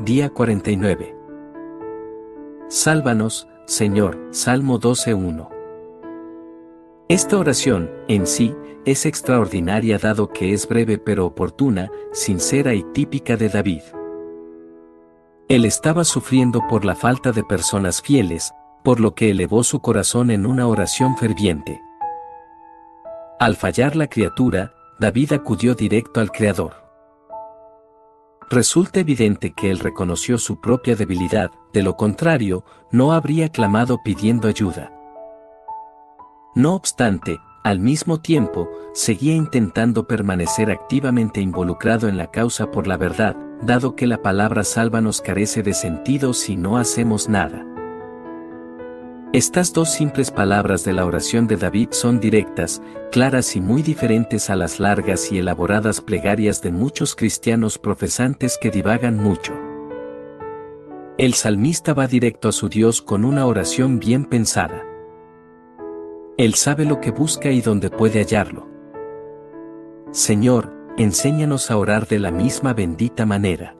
día 49. Sálvanos, Señor, Salmo 12.1. Esta oración, en sí, es extraordinaria dado que es breve pero oportuna, sincera y típica de David. Él estaba sufriendo por la falta de personas fieles, por lo que elevó su corazón en una oración ferviente. Al fallar la criatura, David acudió directo al Creador. Resulta evidente que él reconoció su propia debilidad, de lo contrario, no habría clamado pidiendo ayuda. No obstante, al mismo tiempo, seguía intentando permanecer activamente involucrado en la causa por la verdad, dado que la palabra salva nos carece de sentido si no hacemos nada. Estas dos simples palabras de la oración de David son directas, claras y muy diferentes a las largas y elaboradas plegarias de muchos cristianos profesantes que divagan mucho. El salmista va directo a su Dios con una oración bien pensada. Él sabe lo que busca y dónde puede hallarlo. Señor, enséñanos a orar de la misma bendita manera.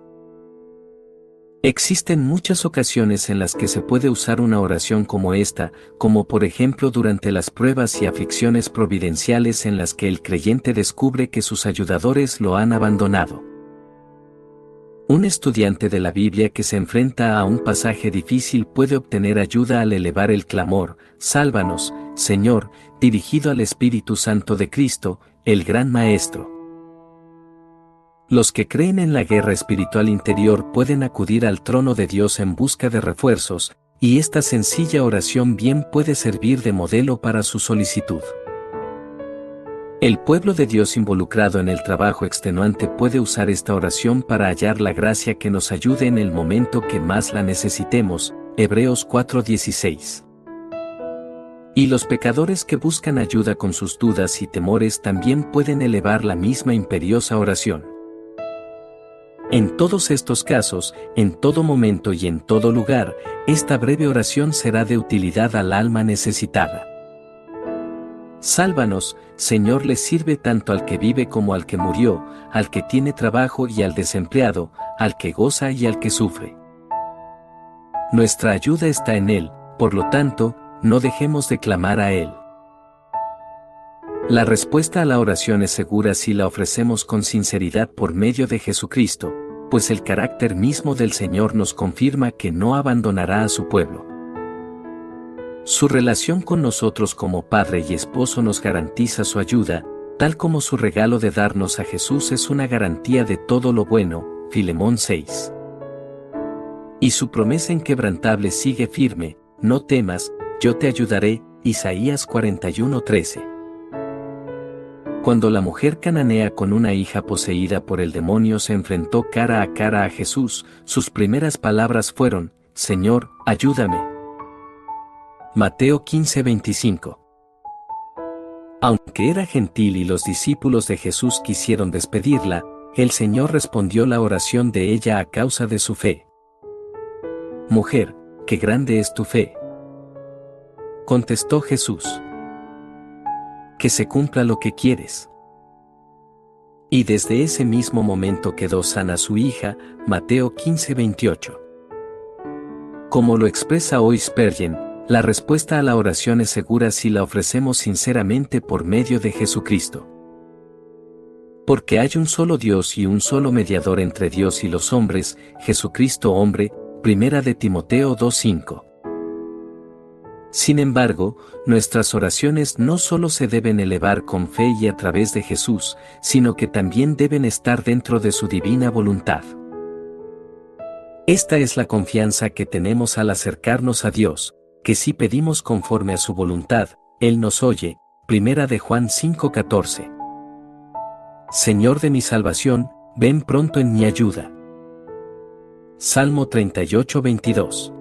Existen muchas ocasiones en las que se puede usar una oración como esta, como por ejemplo durante las pruebas y aflicciones providenciales en las que el creyente descubre que sus ayudadores lo han abandonado. Un estudiante de la Biblia que se enfrenta a un pasaje difícil puede obtener ayuda al elevar el clamor, Sálvanos, Señor, dirigido al Espíritu Santo de Cristo, el Gran Maestro. Los que creen en la guerra espiritual interior pueden acudir al trono de Dios en busca de refuerzos, y esta sencilla oración bien puede servir de modelo para su solicitud. El pueblo de Dios involucrado en el trabajo extenuante puede usar esta oración para hallar la gracia que nos ayude en el momento que más la necesitemos, Hebreos 4:16. Y los pecadores que buscan ayuda con sus dudas y temores también pueden elevar la misma imperiosa oración. En todos estos casos, en todo momento y en todo lugar, esta breve oración será de utilidad al alma necesitada. Sálvanos, Señor, le sirve tanto al que vive como al que murió, al que tiene trabajo y al desempleado, al que goza y al que sufre. Nuestra ayuda está en Él, por lo tanto, no dejemos de clamar a Él. La respuesta a la oración es segura si la ofrecemos con sinceridad por medio de Jesucristo, pues el carácter mismo del Señor nos confirma que no abandonará a su pueblo. Su relación con nosotros como Padre y Esposo nos garantiza su ayuda, tal como su regalo de darnos a Jesús es una garantía de todo lo bueno, Filemón 6. Y su promesa inquebrantable sigue firme, no temas, yo te ayudaré, Isaías 41:13. Cuando la mujer cananea con una hija poseída por el demonio se enfrentó cara a cara a Jesús, sus primeras palabras fueron, Señor, ayúdame. Mateo 15:25 Aunque era gentil y los discípulos de Jesús quisieron despedirla, el Señor respondió la oración de ella a causa de su fe. Mujer, qué grande es tu fe. Contestó Jesús que se cumpla lo que quieres. Y desde ese mismo momento quedó sana su hija, Mateo 15:28. Como lo expresa hoy Spurgeon, la respuesta a la oración es segura si la ofrecemos sinceramente por medio de Jesucristo. Porque hay un solo Dios y un solo mediador entre Dios y los hombres, Jesucristo hombre, primera de Timoteo 2:5. Sin embargo, nuestras oraciones no solo se deben elevar con fe y a través de Jesús, sino que también deben estar dentro de su divina voluntad. Esta es la confianza que tenemos al acercarnos a Dios, que si pedimos conforme a su voluntad, Él nos oye. Primera de Juan 5:14. Señor de mi salvación, ven pronto en mi ayuda. Salmo 38:22.